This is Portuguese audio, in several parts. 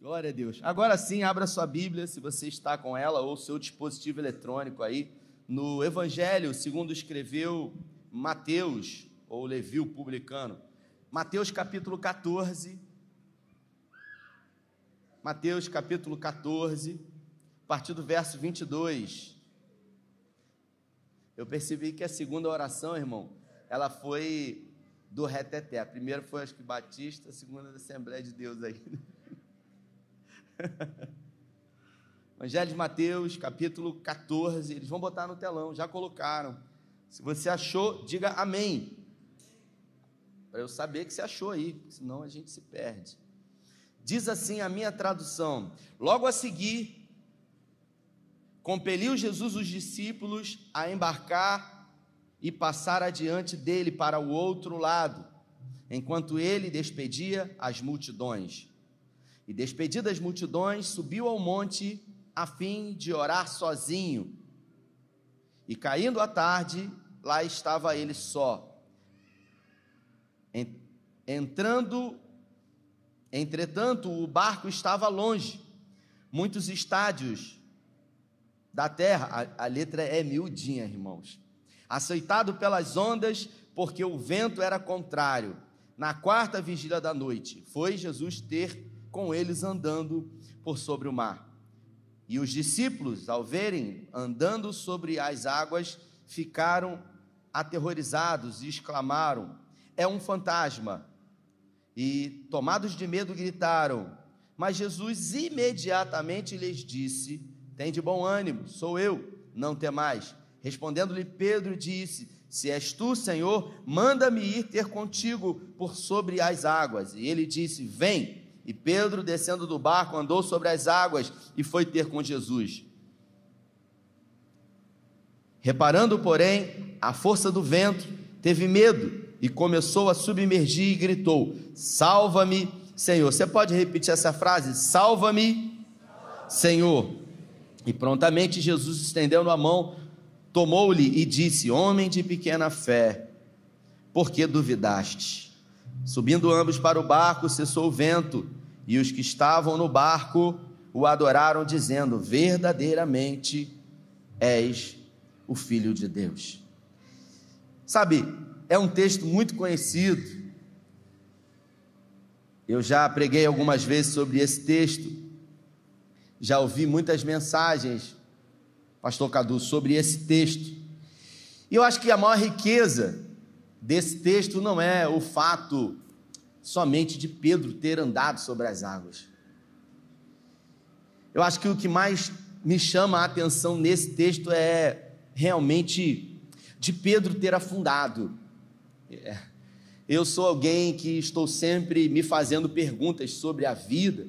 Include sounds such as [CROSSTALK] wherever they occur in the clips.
Glória a Deus. Agora sim, abra sua Bíblia, se você está com ela, ou seu dispositivo eletrônico aí, no Evangelho, segundo escreveu Mateus, ou Levi o publicano. Mateus capítulo 14. Mateus capítulo 14, a partir do verso 22. Eu percebi que a segunda oração, irmão, ela foi do reteté. A primeira foi, acho que, Batista, a segunda da Assembleia de Deus aí. [LAUGHS] [LAUGHS] Evangelho de Mateus, capítulo 14. Eles vão botar no telão, já colocaram. Se você achou, diga amém. Para eu saber que você achou aí, senão a gente se perde. Diz assim a minha tradução: Logo a seguir, compeliu Jesus os discípulos a embarcar e passar adiante dele para o outro lado, enquanto ele despedia as multidões. E despedidas as multidões, subiu ao monte a fim de orar sozinho. E caindo a tarde, lá estava ele só. Entrando, entretanto, o barco estava longe, muitos estádios da terra, a, a letra é miudinha, irmãos. Aceitado pelas ondas, porque o vento era contrário. Na quarta vigília da noite, foi Jesus ter com eles andando por sobre o mar. E os discípulos, ao verem andando sobre as águas, ficaram aterrorizados e exclamaram: É um fantasma! E, tomados de medo, gritaram. Mas Jesus imediatamente lhes disse: Tem de bom ânimo, sou eu, não temais. Respondendo-lhe Pedro, disse: Se és tu, Senhor, manda-me ir ter contigo por sobre as águas. E ele disse: Vem. E Pedro, descendo do barco, andou sobre as águas e foi ter com Jesus. Reparando, porém, a força do vento, teve medo e começou a submergir e gritou: Salva-me, Senhor. Você pode repetir essa frase? Salva-me, Senhor. E prontamente Jesus, estendendo a mão, tomou-lhe e disse: Homem de pequena fé, por que duvidaste? Subindo ambos para o barco, cessou o vento e os que estavam no barco o adoraram, dizendo: Verdadeiramente és o Filho de Deus. Sabe, é um texto muito conhecido. Eu já preguei algumas vezes sobre esse texto, já ouvi muitas mensagens, Pastor Cadu, sobre esse texto. E eu acho que a maior riqueza desse texto não é o fato somente de Pedro ter andado sobre as águas. Eu acho que o que mais me chama a atenção nesse texto é realmente de Pedro ter afundado. É. Eu sou alguém que estou sempre me fazendo perguntas sobre a vida,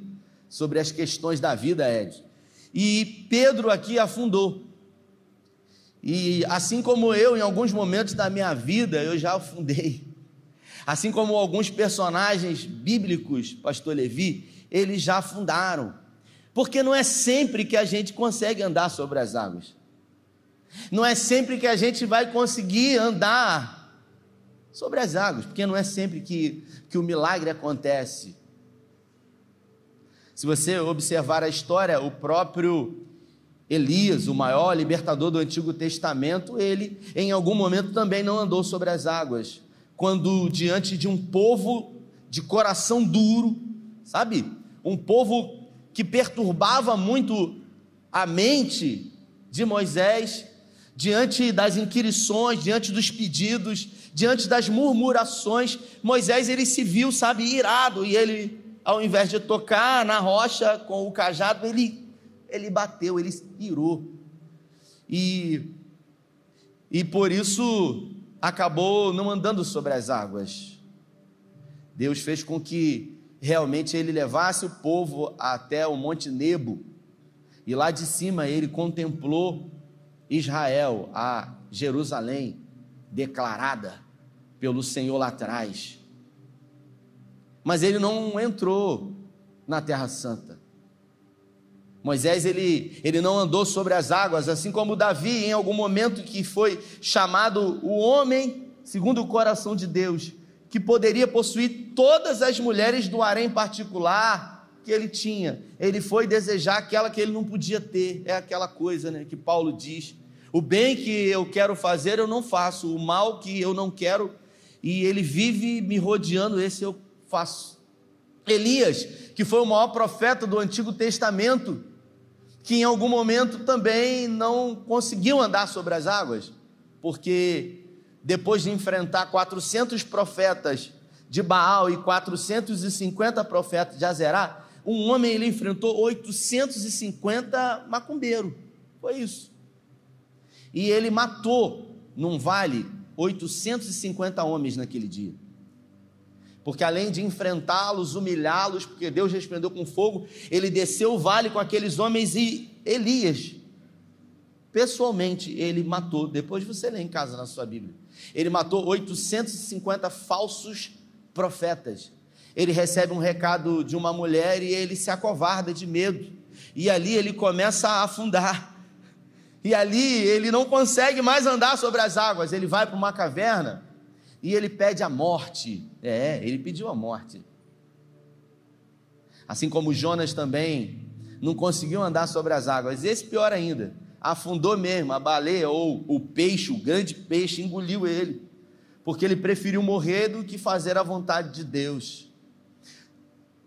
sobre as questões da vida, Ed. E Pedro aqui afundou. E assim como eu, em alguns momentos da minha vida, eu já afundei. Assim como alguns personagens bíblicos, pastor Levi, eles já afundaram. Porque não é sempre que a gente consegue andar sobre as águas. Não é sempre que a gente vai conseguir andar sobre as águas, porque não é sempre que, que o milagre acontece. Se você observar a história, o próprio Elias, o maior libertador do Antigo Testamento, ele em algum momento também não andou sobre as águas quando diante de um povo de coração duro, sabe? Um povo que perturbava muito a mente de Moisés, diante das inquirições, diante dos pedidos, diante das murmurações, Moisés ele se viu, sabe, irado, e ele, ao invés de tocar na rocha com o cajado, ele, ele bateu, ele irou. E, e por isso acabou não andando sobre as águas. Deus fez com que realmente ele levasse o povo até o Monte Nebo, e lá de cima ele contemplou Israel, a Jerusalém declarada pelo Senhor lá atrás. Mas ele não entrou na Terra Santa. Moisés ele, ele não andou sobre as águas, assim como Davi, em algum momento que foi chamado o homem segundo o coração de Deus, que poderia possuir todas as mulheres do harém particular, que ele tinha, ele foi desejar aquela que ele não podia ter. É aquela coisa né, que Paulo diz: o bem que eu quero fazer eu não faço, o mal que eu não quero, e ele vive me rodeando, esse eu faço. Elias, que foi o maior profeta do Antigo Testamento, que em algum momento também não conseguiu andar sobre as águas, porque depois de enfrentar 400 profetas de Baal e 450 profetas de Azerá, um homem ele enfrentou 850 macumbeiros. Foi isso. E ele matou num vale 850 homens naquele dia. Porque além de enfrentá-los, humilhá-los, porque Deus respondeu com fogo, ele desceu o vale com aqueles homens e Elias, pessoalmente, ele matou, depois você lê em casa na sua Bíblia, ele matou 850 falsos profetas. Ele recebe um recado de uma mulher e ele se acovarda de medo. E ali ele começa a afundar. E ali ele não consegue mais andar sobre as águas. Ele vai para uma caverna e ele pede a morte. É, ele pediu a morte. Assim como Jonas também não conseguiu andar sobre as águas. Esse pior ainda, afundou mesmo, a baleia ou o peixe, o grande peixe, engoliu ele, porque ele preferiu morrer do que fazer a vontade de Deus.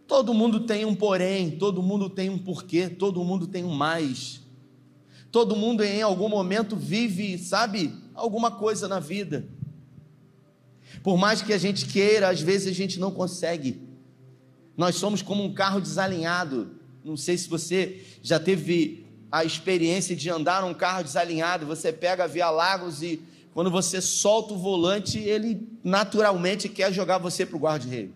Todo mundo tem um porém, todo mundo tem um porquê, todo mundo tem um mais. Todo mundo em algum momento vive, sabe, alguma coisa na vida. Por mais que a gente queira, às vezes a gente não consegue. Nós somos como um carro desalinhado. Não sei se você já teve a experiência de andar num carro desalinhado. Você pega via Lagos e quando você solta o volante, ele naturalmente quer jogar você para o guarda-reio.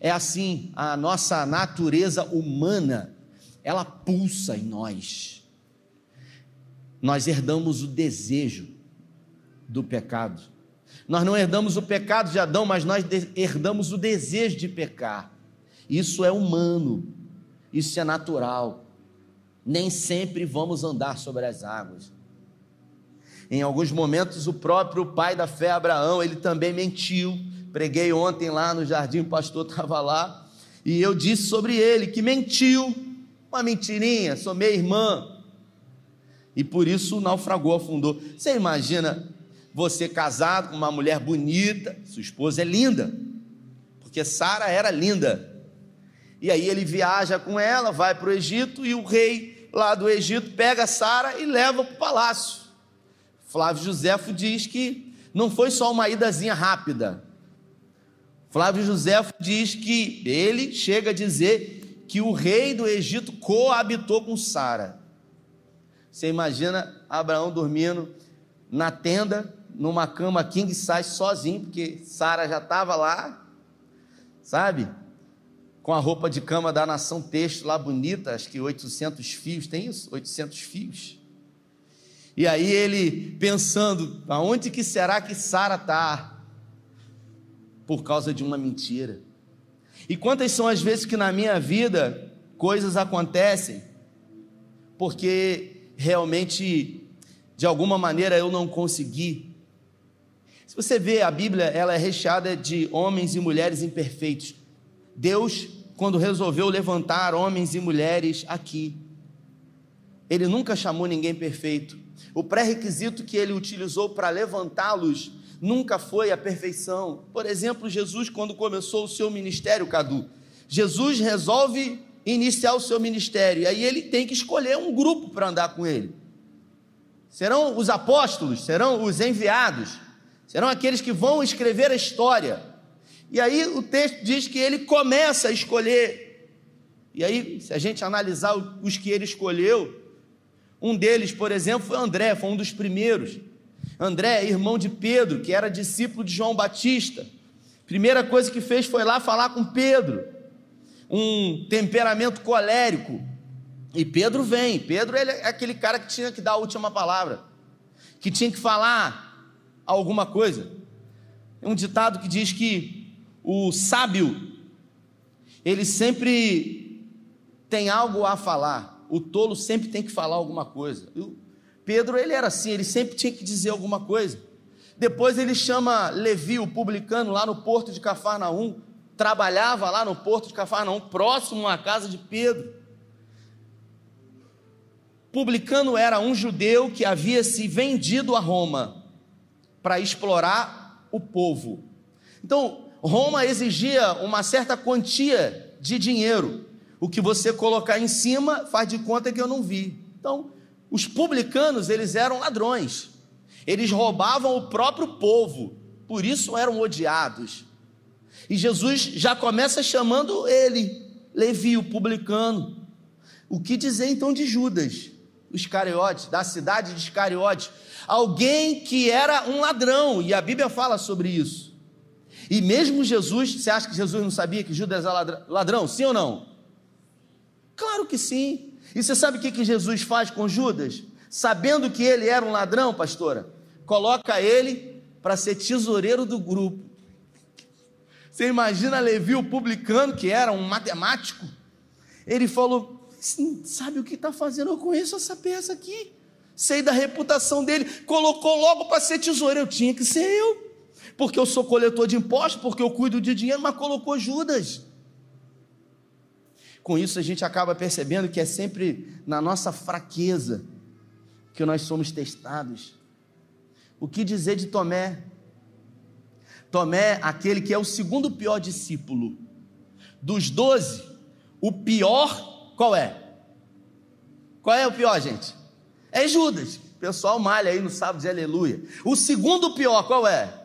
É assim, a nossa natureza humana, ela pulsa em nós. Nós herdamos o desejo do pecado. Nós não herdamos o pecado de Adão, mas nós herdamos o desejo de pecar. Isso é humano, isso é natural. Nem sempre vamos andar sobre as águas. Em alguns momentos, o próprio pai da fé, Abraão, ele também mentiu. Preguei ontem lá no jardim, o pastor estava lá, e eu disse sobre ele que mentiu, uma mentirinha, sou minha irmã. E por isso naufragou, afundou. Você imagina você casado com uma mulher bonita, sua esposa é linda, porque Sara era linda. E aí ele viaja com ela, vai para o Egito e o rei lá do Egito pega Sara e leva para o palácio. Flávio Josefo diz que não foi só uma idazinha rápida. Flávio Josefo diz que ele chega a dizer que o rei do Egito coabitou com Sara. Você imagina Abraão dormindo na tenda numa cama king size sozinho, porque Sara já estava lá, sabe? Com a roupa de cama da nação texto lá bonita, acho que 800 fios, tem isso? 800 fios. E aí ele pensando, aonde que será que Sara está? Por causa de uma mentira. E quantas são as vezes que na minha vida coisas acontecem porque realmente de alguma maneira eu não consegui se você vê a Bíblia, ela é recheada de homens e mulheres imperfeitos. Deus, quando resolveu levantar homens e mulheres aqui, ele nunca chamou ninguém perfeito. O pré-requisito que ele utilizou para levantá-los nunca foi a perfeição. Por exemplo, Jesus, quando começou o seu ministério, Cadu, Jesus resolve iniciar o seu ministério, e aí ele tem que escolher um grupo para andar com ele. Serão os apóstolos, serão os enviados serão aqueles que vão escrever a história. E aí o texto diz que ele começa a escolher. E aí, se a gente analisar os que ele escolheu, um deles, por exemplo, foi André, foi um dos primeiros. André, irmão de Pedro, que era discípulo de João Batista. Primeira coisa que fez foi lá falar com Pedro. Um temperamento colérico. E Pedro vem. Pedro é aquele cara que tinha que dar a última palavra, que tinha que falar alguma coisa. É um ditado que diz que o sábio, ele sempre tem algo a falar, o tolo sempre tem que falar alguma coisa. O Pedro, ele era assim, ele sempre tinha que dizer alguma coisa. Depois ele chama Levi, o publicano, lá no porto de Cafarnaum, trabalhava lá no porto de Cafarnaum, próximo à casa de Pedro. Publicano era um judeu que havia se vendido a Roma para explorar o povo. Então, Roma exigia uma certa quantia de dinheiro. O que você colocar em cima faz de conta que eu não vi. Então, os publicanos, eles eram ladrões. Eles roubavam o próprio povo. Por isso eram odiados. E Jesus já começa chamando ele, Levi, o publicano. O que dizer então de Judas? Iscariotes, da cidade de Iscariotes, alguém que era um ladrão, e a Bíblia fala sobre isso. E mesmo Jesus, você acha que Jesus não sabia que Judas era ladrão? Sim ou não? Claro que sim. E você sabe o que, que Jesus faz com Judas? Sabendo que ele era um ladrão, pastora, coloca ele para ser tesoureiro do grupo. Você imagina Levi, o publicano, que era um matemático? Ele falou: sabe o que está fazendo? Eu conheço essa peça aqui. Sei da reputação dele. Colocou logo para ser tesoureiro. Eu tinha que ser eu. Porque eu sou coletor de impostos, porque eu cuido de dinheiro, mas colocou Judas. Com isso a gente acaba percebendo que é sempre na nossa fraqueza que nós somos testados. O que dizer de Tomé? Tomé, aquele que é o segundo pior discípulo. Dos doze, o pior qual é? Qual é o pior, gente? É Judas. O pessoal malha aí no sábado de aleluia. O segundo pior, qual é?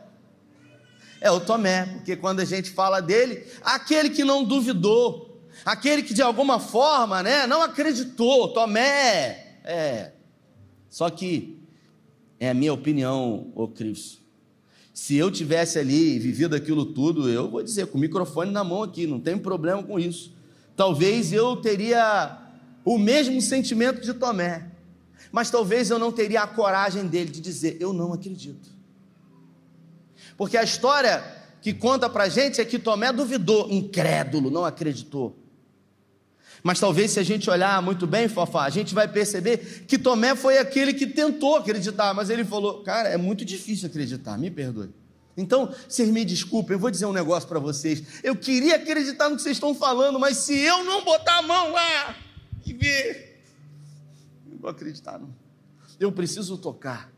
É o Tomé, porque quando a gente fala dele, aquele que não duvidou, aquele que de alguma forma, né, não acreditou, Tomé, é. Só que é a minha opinião, ô Cristo. Se eu tivesse ali vivido aquilo tudo, eu vou dizer com o microfone na mão aqui, não tem problema com isso talvez eu teria o mesmo sentimento de Tomé, mas talvez eu não teria a coragem dele de dizer: Eu não acredito. Porque a história que conta para gente é que Tomé duvidou, incrédulo, não acreditou. Mas talvez se a gente olhar muito bem, Fofá, a gente vai perceber que Tomé foi aquele que tentou acreditar, mas ele falou: Cara, é muito difícil acreditar, me perdoe. Então, vocês me desculpem, eu vou dizer um negócio para vocês. Eu queria acreditar no que vocês estão falando, mas se eu não botar a mão lá e ver, vou acreditar, não. Eu preciso tocar.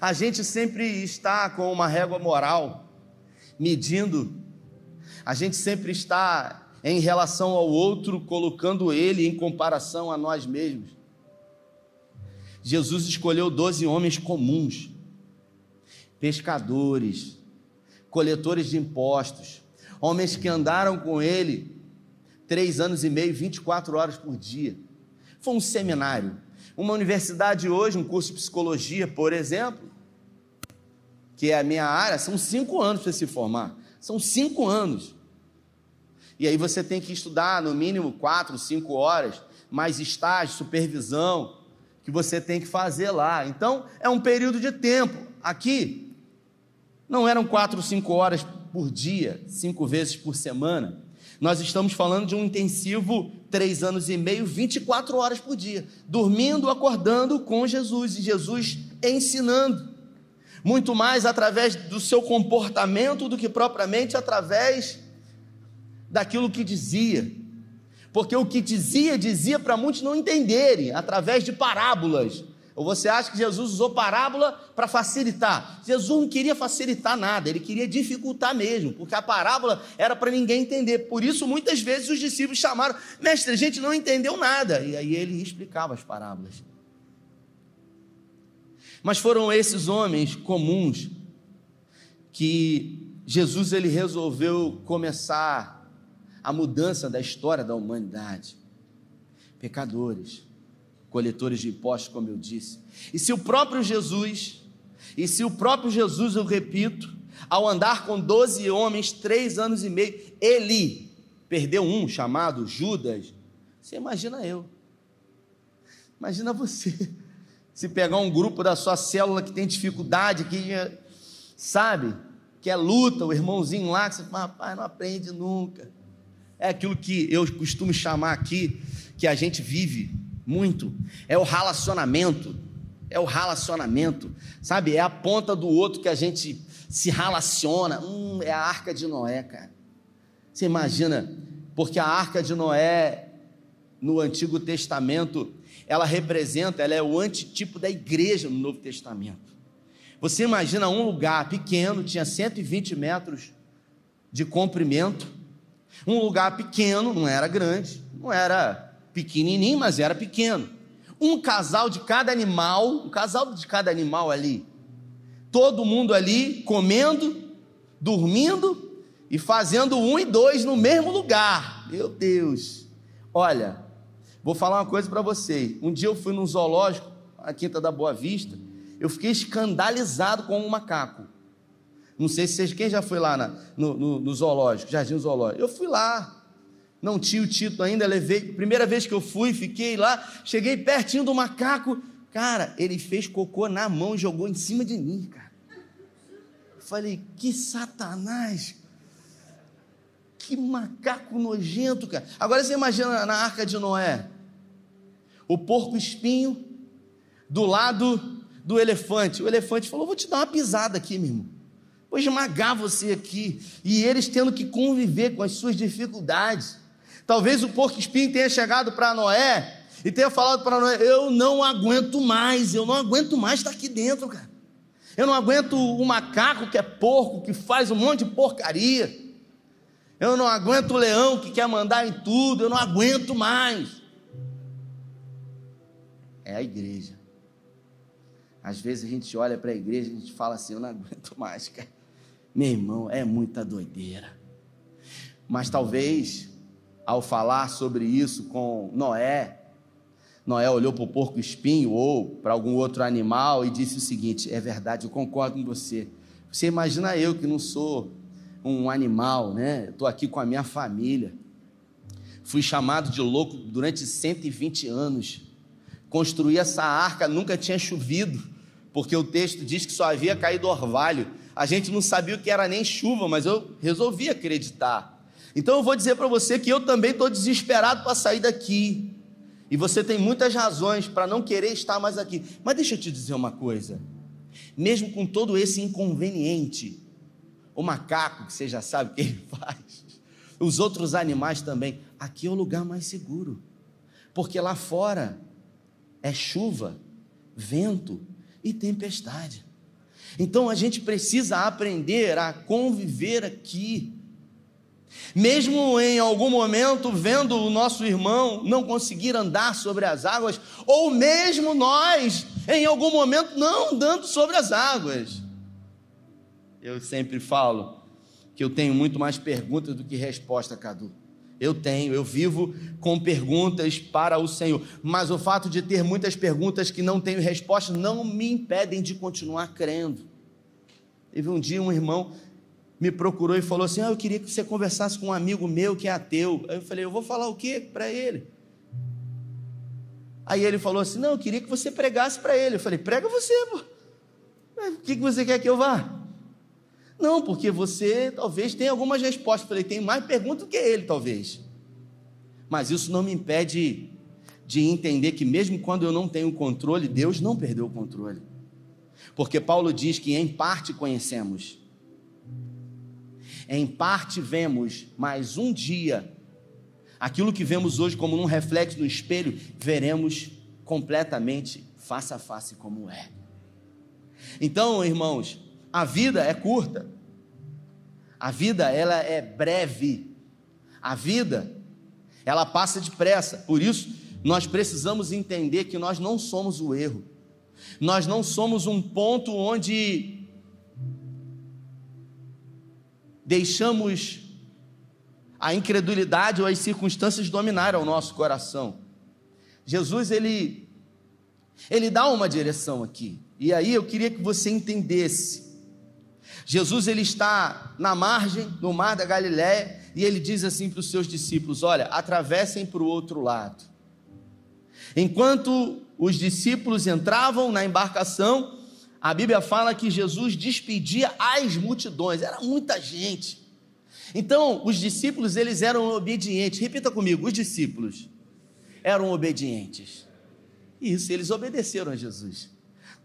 A gente sempre está com uma régua moral, medindo. A gente sempre está em relação ao outro, colocando ele em comparação a nós mesmos. Jesus escolheu doze homens comuns, pescadores, coletores de impostos, homens que andaram com ele três anos e meio, 24 horas por dia. Foi um seminário. Uma universidade hoje, um curso de psicologia, por exemplo, que é a minha área, são cinco anos para se formar. São cinco anos. E aí você tem que estudar no mínimo quatro, cinco horas, mais estágio, supervisão, que você tem que fazer lá. Então, é um período de tempo. Aqui, não eram quatro, cinco horas por dia, cinco vezes por semana. Nós estamos falando de um intensivo três anos e meio, 24 horas por dia, dormindo, acordando com Jesus e Jesus ensinando. Muito mais através do seu comportamento do que propriamente através daquilo que dizia. Porque o que dizia, dizia para muitos não entenderem, através de parábolas, ou você acha que Jesus usou parábola para facilitar? Jesus não queria facilitar nada, ele queria dificultar mesmo, porque a parábola era para ninguém entender. Por isso, muitas vezes os discípulos chamaram, mestre, a gente não entendeu nada. E aí ele explicava as parábolas. Mas foram esses homens comuns que Jesus ele resolveu começar a mudança da história da humanidade. Pecadores coletores de impostos, como eu disse. E se o próprio Jesus, e se o próprio Jesus, eu repito, ao andar com doze homens, três anos e meio, ele perdeu um chamado Judas, você imagina eu. Imagina você. [LAUGHS] Se pegar um grupo da sua célula que tem dificuldade, que sabe, que é luta, o irmãozinho lá, que você fala, rapaz, não aprende nunca. É aquilo que eu costumo chamar aqui, que a gente vive muito. É o relacionamento. É o relacionamento. Sabe? É a ponta do outro que a gente se relaciona. Hum, é a arca de Noé, cara. Você imagina, porque a arca de Noé no Antigo Testamento, ela representa, ela é o antitipo da igreja no Novo Testamento. Você imagina um lugar pequeno, tinha 120 metros de comprimento, um lugar pequeno, não era grande, não era pequenininho, mas era pequeno. Um casal de cada animal, um casal de cada animal ali, todo mundo ali comendo, dormindo e fazendo um e dois no mesmo lugar. Meu Deus! Olha, vou falar uma coisa para você. Um dia eu fui num zoológico, a Quinta da Boa Vista, eu fiquei escandalizado com um macaco. Não sei se vocês, quem já foi lá na, no, no, no, zoológico, Jardim Zoológico. Eu fui lá. Não tinha o título ainda, levei. Primeira vez que eu fui, fiquei lá, cheguei pertinho do macaco. Cara, ele fez cocô na mão e jogou em cima de mim, cara. Falei, que satanás. Que macaco nojento, cara. Agora você imagina na arca de Noé. O porco espinho do lado do elefante. O elefante falou: Vou te dar uma pisada aqui, meu irmão. Vou esmagar você aqui. E eles tendo que conviver com as suas dificuldades. Talvez o porco espinho tenha chegado para Noé e tenha falado para Noé: Eu não aguento mais, eu não aguento mais estar aqui dentro, cara. Eu não aguento o macaco que é porco, que faz um monte de porcaria. Eu não aguento o leão que quer mandar em tudo. Eu não aguento mais. É a igreja. Às vezes a gente olha para a igreja e a gente fala assim: Eu não aguento mais, cara. Meu irmão, é muita doideira. Mas talvez, ao falar sobre isso com Noé, Noé olhou para o porco espinho ou para algum outro animal e disse o seguinte: É verdade, eu concordo com você. Você imagina eu que não sou um animal, né? Estou aqui com a minha família. Fui chamado de louco durante 120 anos. Construir essa arca nunca tinha chovido, porque o texto diz que só havia caído orvalho. A gente não sabia o que era nem chuva, mas eu resolvi acreditar. Então eu vou dizer para você que eu também estou desesperado para sair daqui. E você tem muitas razões para não querer estar mais aqui. Mas deixa eu te dizer uma coisa. Mesmo com todo esse inconveniente, o macaco, que você já sabe o que ele [LAUGHS] faz, os outros animais também, aqui é o lugar mais seguro. Porque lá fora é chuva, vento e tempestade. Então a gente precisa aprender a conviver aqui. Mesmo em algum momento vendo o nosso irmão não conseguir andar sobre as águas, ou mesmo nós em algum momento não andando sobre as águas. Eu sempre falo que eu tenho muito mais perguntas do que resposta, Cadu. Eu tenho, eu vivo com perguntas para o Senhor. Mas o fato de ter muitas perguntas que não tenho resposta não me impedem de continuar crendo. Teve um dia um irmão me procurou e falou assim: ah, Eu queria que você conversasse com um amigo meu que é ateu. Aí eu falei: Eu vou falar o quê para ele? Aí ele falou assim: Não, eu queria que você pregasse para ele. Eu falei: Prega você, pô. O que você quer que eu vá? Não, porque você talvez tenha algumas respostas. Eu falei, tem mais perguntas do que ele, talvez. Mas isso não me impede de entender que, mesmo quando eu não tenho controle, Deus não perdeu o controle. Porque Paulo diz que em parte conhecemos, em parte vemos, mas um dia, aquilo que vemos hoje como um reflexo no espelho, veremos completamente face a face como é. Então, irmãos, a vida é curta. A vida ela é breve. A vida ela passa depressa. Por isso, nós precisamos entender que nós não somos o erro. Nós não somos um ponto onde deixamos a incredulidade ou as circunstâncias dominar o nosso coração. Jesus ele ele dá uma direção aqui. E aí eu queria que você entendesse Jesus ele está na margem do mar da Galiléia e ele diz assim para os seus discípulos: Olha, atravessem para o outro lado. Enquanto os discípulos entravam na embarcação, a Bíblia fala que Jesus despedia as multidões, era muita gente. Então, os discípulos eles eram obedientes. Repita comigo, os discípulos eram obedientes. Isso, eles obedeceram a Jesus.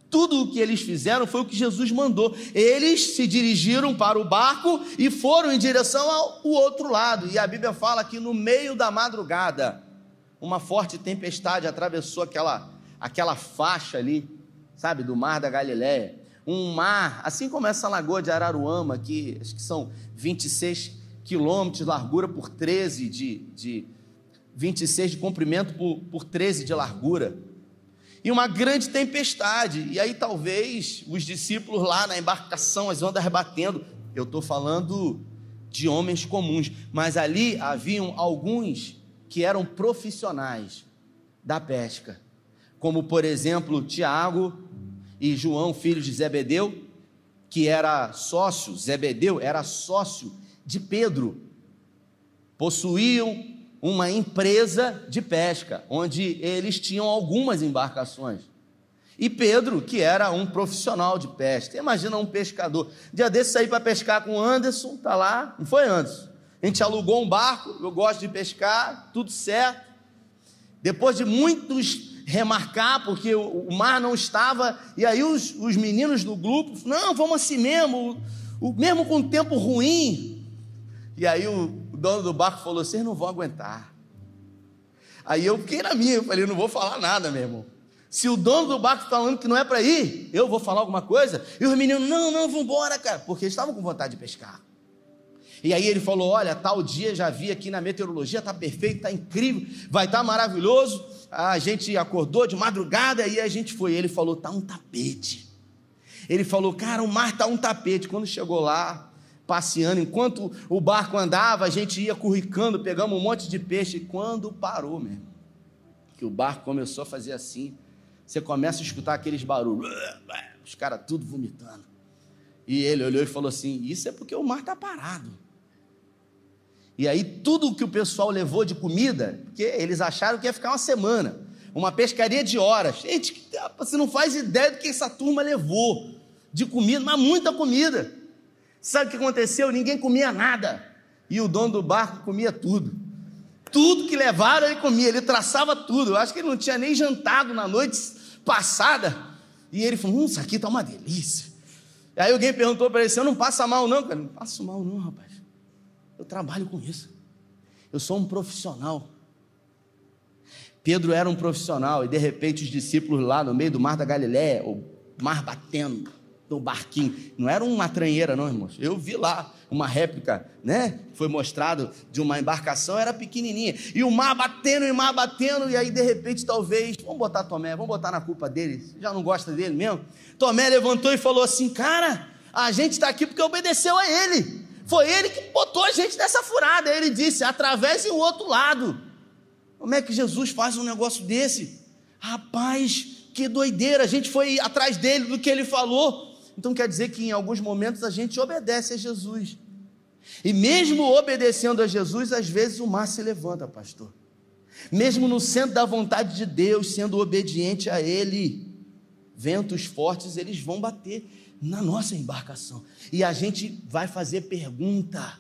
Tudo o que eles fizeram foi o que Jesus mandou. Eles se dirigiram para o barco e foram em direção ao outro lado. E a Bíblia fala que no meio da madrugada, uma forte tempestade atravessou aquela, aquela faixa ali, sabe, do mar da Galiléia. Um mar, assim como essa lagoa de Araruama, que acho que são 26 quilômetros de largura por 13 de, de 26 de comprimento por, por 13 de largura e uma grande tempestade. E aí talvez os discípulos lá na embarcação, as ondas batendo. Eu estou falando de homens comuns, mas ali haviam alguns que eram profissionais da pesca, como por exemplo Tiago e João, filhos de Zebedeu, que era sócio, Zebedeu era sócio de Pedro, possuíam uma empresa de pesca, onde eles tinham algumas embarcações. E Pedro, que era um profissional de pesca, imagina um pescador. Dia desse sair para pescar com Anderson, tá lá, não foi Anderson? A gente alugou um barco, eu gosto de pescar, tudo certo. Depois de muitos remarcar, porque o, mar não estava, e aí os, os meninos do grupo, não, vamos assim mesmo, o, mesmo com o tempo ruim. E aí o, o dono do barco falou: vocês não vão aguentar. Aí eu fiquei na minha, eu falei: não vou falar nada, meu irmão. Se o dono do barco está falando que não é para ir, eu vou falar alguma coisa. E os meninos: não, não, vamos cara, porque eles estavam com vontade de pescar. E aí ele falou: Olha, tal dia já vi aqui na meteorologia, está perfeito, está incrível, vai estar tá maravilhoso. A gente acordou de madrugada e a gente foi. Ele falou: Está um tapete. Ele falou: Cara, o mar está um tapete. Quando chegou lá, passeando. Enquanto o barco andava, a gente ia curricando, pegamos um monte de peixe. quando parou, mesmo, que o barco começou a fazer assim, você começa a escutar aqueles barulhos, os caras tudo vomitando. E ele olhou e falou assim: Isso é porque o mar está parado. E aí, tudo que o pessoal levou de comida, porque eles acharam que ia ficar uma semana, uma pescaria de horas. Gente, você não faz ideia do que essa turma levou de comida, mas muita comida. Sabe o que aconteceu? Ninguém comia nada. E o dono do barco comia tudo. Tudo que levaram ele comia, ele traçava tudo. Eu acho que ele não tinha nem jantado na noite passada. E ele falou: Hum, isso aqui tá uma delícia. Aí alguém perguntou para ele: Você não passa mal, não? Cara, não passo mal, não, rapaz. Eu trabalho com isso. Eu sou um profissional. Pedro era um profissional e de repente os discípulos lá no meio do mar da Galiléia, o mar batendo, do barquinho. Não era uma tranheira, não, irmãos. Eu vi lá uma réplica, né? Foi mostrado de uma embarcação, era pequenininha. E o mar batendo, e o mar batendo, e aí de repente, talvez, vamos botar Tomé, vamos botar na culpa dele. Já não gosta dele mesmo? Tomé levantou e falou assim: Cara, a gente está aqui porque obedeceu a ele. Foi ele que botou a gente nessa furada. Ele disse: atravesse o outro lado. Como é que Jesus faz um negócio desse? Rapaz, que doideira! A gente foi atrás dele do que ele falou. Então quer dizer que em alguns momentos a gente obedece a Jesus. E mesmo obedecendo a Jesus, às vezes o mar se levanta, pastor. Mesmo no centro da vontade de Deus, sendo obediente a Ele, ventos fortes eles vão bater na nossa embarcação. E a gente vai fazer pergunta.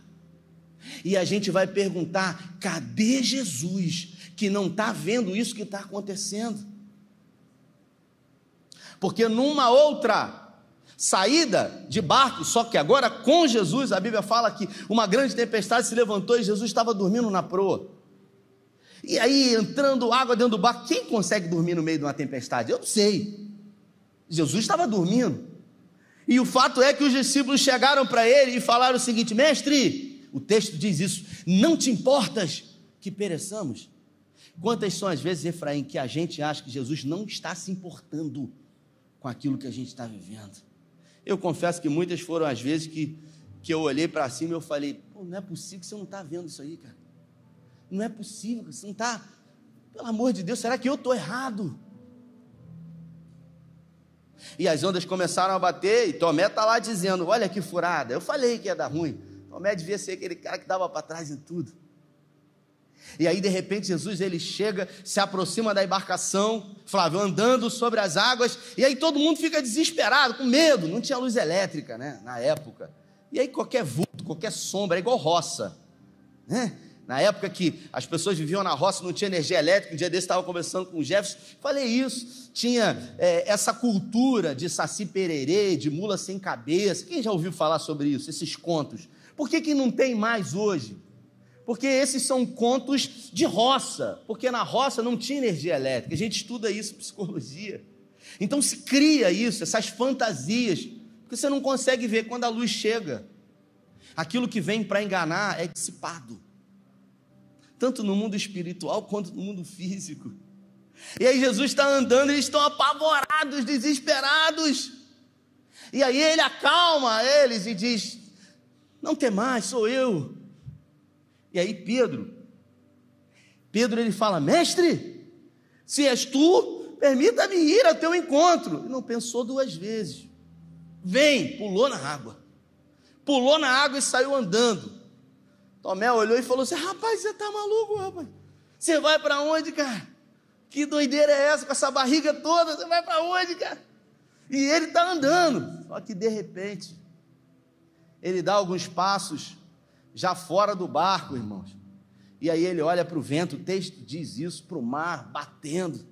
E a gente vai perguntar: cadê Jesus que não está vendo isso que está acontecendo? Porque numa outra saída de barco, só que agora com Jesus, a Bíblia fala que uma grande tempestade se levantou e Jesus estava dormindo na proa. E aí, entrando água dentro do barco, quem consegue dormir no meio de uma tempestade? Eu não sei. Jesus estava dormindo. E o fato é que os discípulos chegaram para ele e falaram o seguinte: Mestre, o texto diz isso, não te importas que pereçamos? Quantas são as vezes, Efraim, que a gente acha que Jesus não está se importando com aquilo que a gente está vivendo? Eu confesso que muitas foram as vezes que, que eu olhei para cima e eu falei, não é possível que você não está vendo isso aí, cara. Não é possível, você não está. Pelo amor de Deus, será que eu estou errado? E as ondas começaram a bater, e Tomé está lá dizendo: Olha que furada. Eu falei que ia dar ruim. Tomé devia ser aquele cara que dava para trás em tudo. E aí, de repente, Jesus ele chega, se aproxima da embarcação, Flávio, andando sobre as águas, e aí todo mundo fica desesperado, com medo. Não tinha luz elétrica, né, na época. E aí, qualquer vulto, qualquer sombra, é igual roça, né? Na época que as pessoas viviam na roça, não tinha energia elétrica, um dia desse estava conversando com o Jefferson, falei isso. Tinha é, essa cultura de saci pererê, de mula sem cabeça. Quem já ouviu falar sobre isso, esses contos? Por que, que não tem mais hoje? Porque esses são contos de roça, porque na roça não tinha energia elétrica. A gente estuda isso em psicologia. Então se cria isso, essas fantasias, porque você não consegue ver quando a luz chega. Aquilo que vem para enganar é dissipado tanto no mundo espiritual quanto no mundo físico. E aí Jesus está andando, eles estão apavorados, desesperados. E aí ele acalma eles e diz: Não tem mais, sou eu. E aí Pedro, Pedro ele fala: Mestre, se és tu, permita-me ir ao teu encontro. E não pensou duas vezes. Vem, pulou na água. Pulou na água e saiu andando. Tomé olhou e falou assim: Rapaz, você tá maluco, rapaz? Você vai para onde, cara? Que doideira é essa com essa barriga toda? Você vai para onde, cara? E ele está andando. Só que de repente, ele dá alguns passos já fora do barco, irmãos. E aí ele olha para o vento, o texto diz isso, para o mar batendo.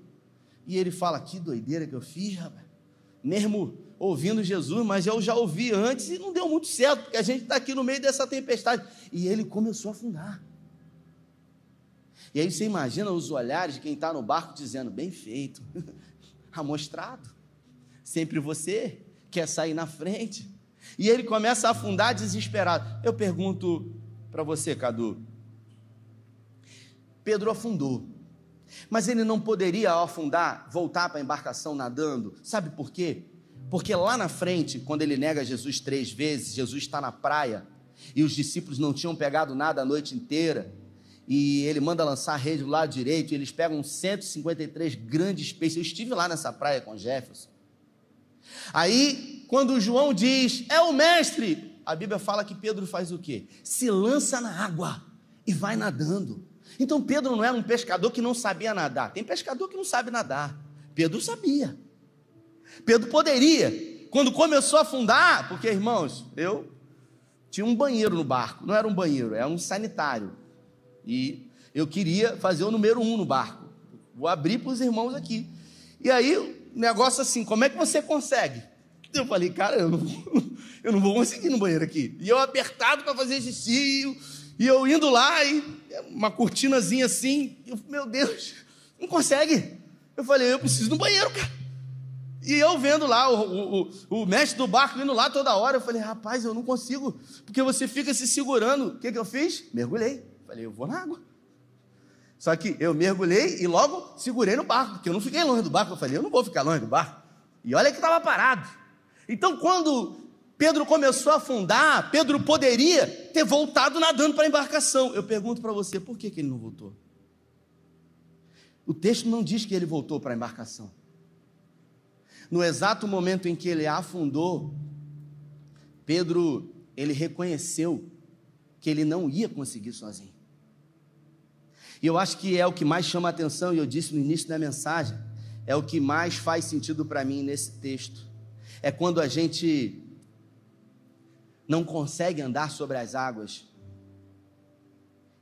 E ele fala: Que doideira que eu fiz, rapaz. Mesmo ouvindo Jesus, mas eu já ouvi antes e não deu muito certo, porque a gente está aqui no meio dessa tempestade. E ele começou a afundar. E aí você imagina os olhares de quem está no barco dizendo: bem feito, [LAUGHS] amostrado, sempre você quer sair na frente. E ele começa a afundar desesperado. Eu pergunto para você, Cadu. Pedro afundou. Mas ele não poderia, ao afundar, voltar para a embarcação nadando. Sabe por quê? Porque lá na frente, quando ele nega Jesus três vezes, Jesus está na praia e os discípulos não tinham pegado nada a noite inteira. E ele manda lançar a rede do lado direito, e eles pegam 153 grandes peixes. Eu estive lá nessa praia com Jefferson. Aí, quando João diz, é o mestre, a Bíblia fala que Pedro faz o quê? Se lança na água e vai nadando. Então Pedro não é um pescador que não sabia nadar. Tem pescador que não sabe nadar. Pedro sabia. Pedro poderia, quando começou a afundar, porque irmãos, eu tinha um banheiro no barco, não era um banheiro, era um sanitário. E eu queria fazer o número um no barco. Vou abrir para os irmãos aqui. E aí, negócio assim, como é que você consegue? Eu falei, cara, eu não, [LAUGHS] eu não vou conseguir no banheiro aqui. E eu apertado para fazer xixi, e eu indo lá, e uma cortinazinha assim, eu, meu Deus, não consegue. Eu falei, eu preciso no banheiro, cara. E eu vendo lá o, o, o, mestre do barco indo lá toda hora, eu falei, rapaz, eu não consigo, porque você fica se segurando. O que, que eu fiz? Mergulhei. Falei, eu vou na água. Só que eu mergulhei e logo segurei no barco, porque eu não fiquei longe do barco. Eu falei, eu não vou ficar longe do barco. E olha que estava parado. Então, quando Pedro começou a afundar, Pedro poderia ter voltado nadando para a embarcação. Eu pergunto para você, por que, que ele não voltou? O texto não diz que ele voltou para a embarcação no exato momento em que ele afundou, Pedro, ele reconheceu que ele não ia conseguir sozinho. E eu acho que é o que mais chama a atenção, e eu disse no início da mensagem, é o que mais faz sentido para mim nesse texto. É quando a gente não consegue andar sobre as águas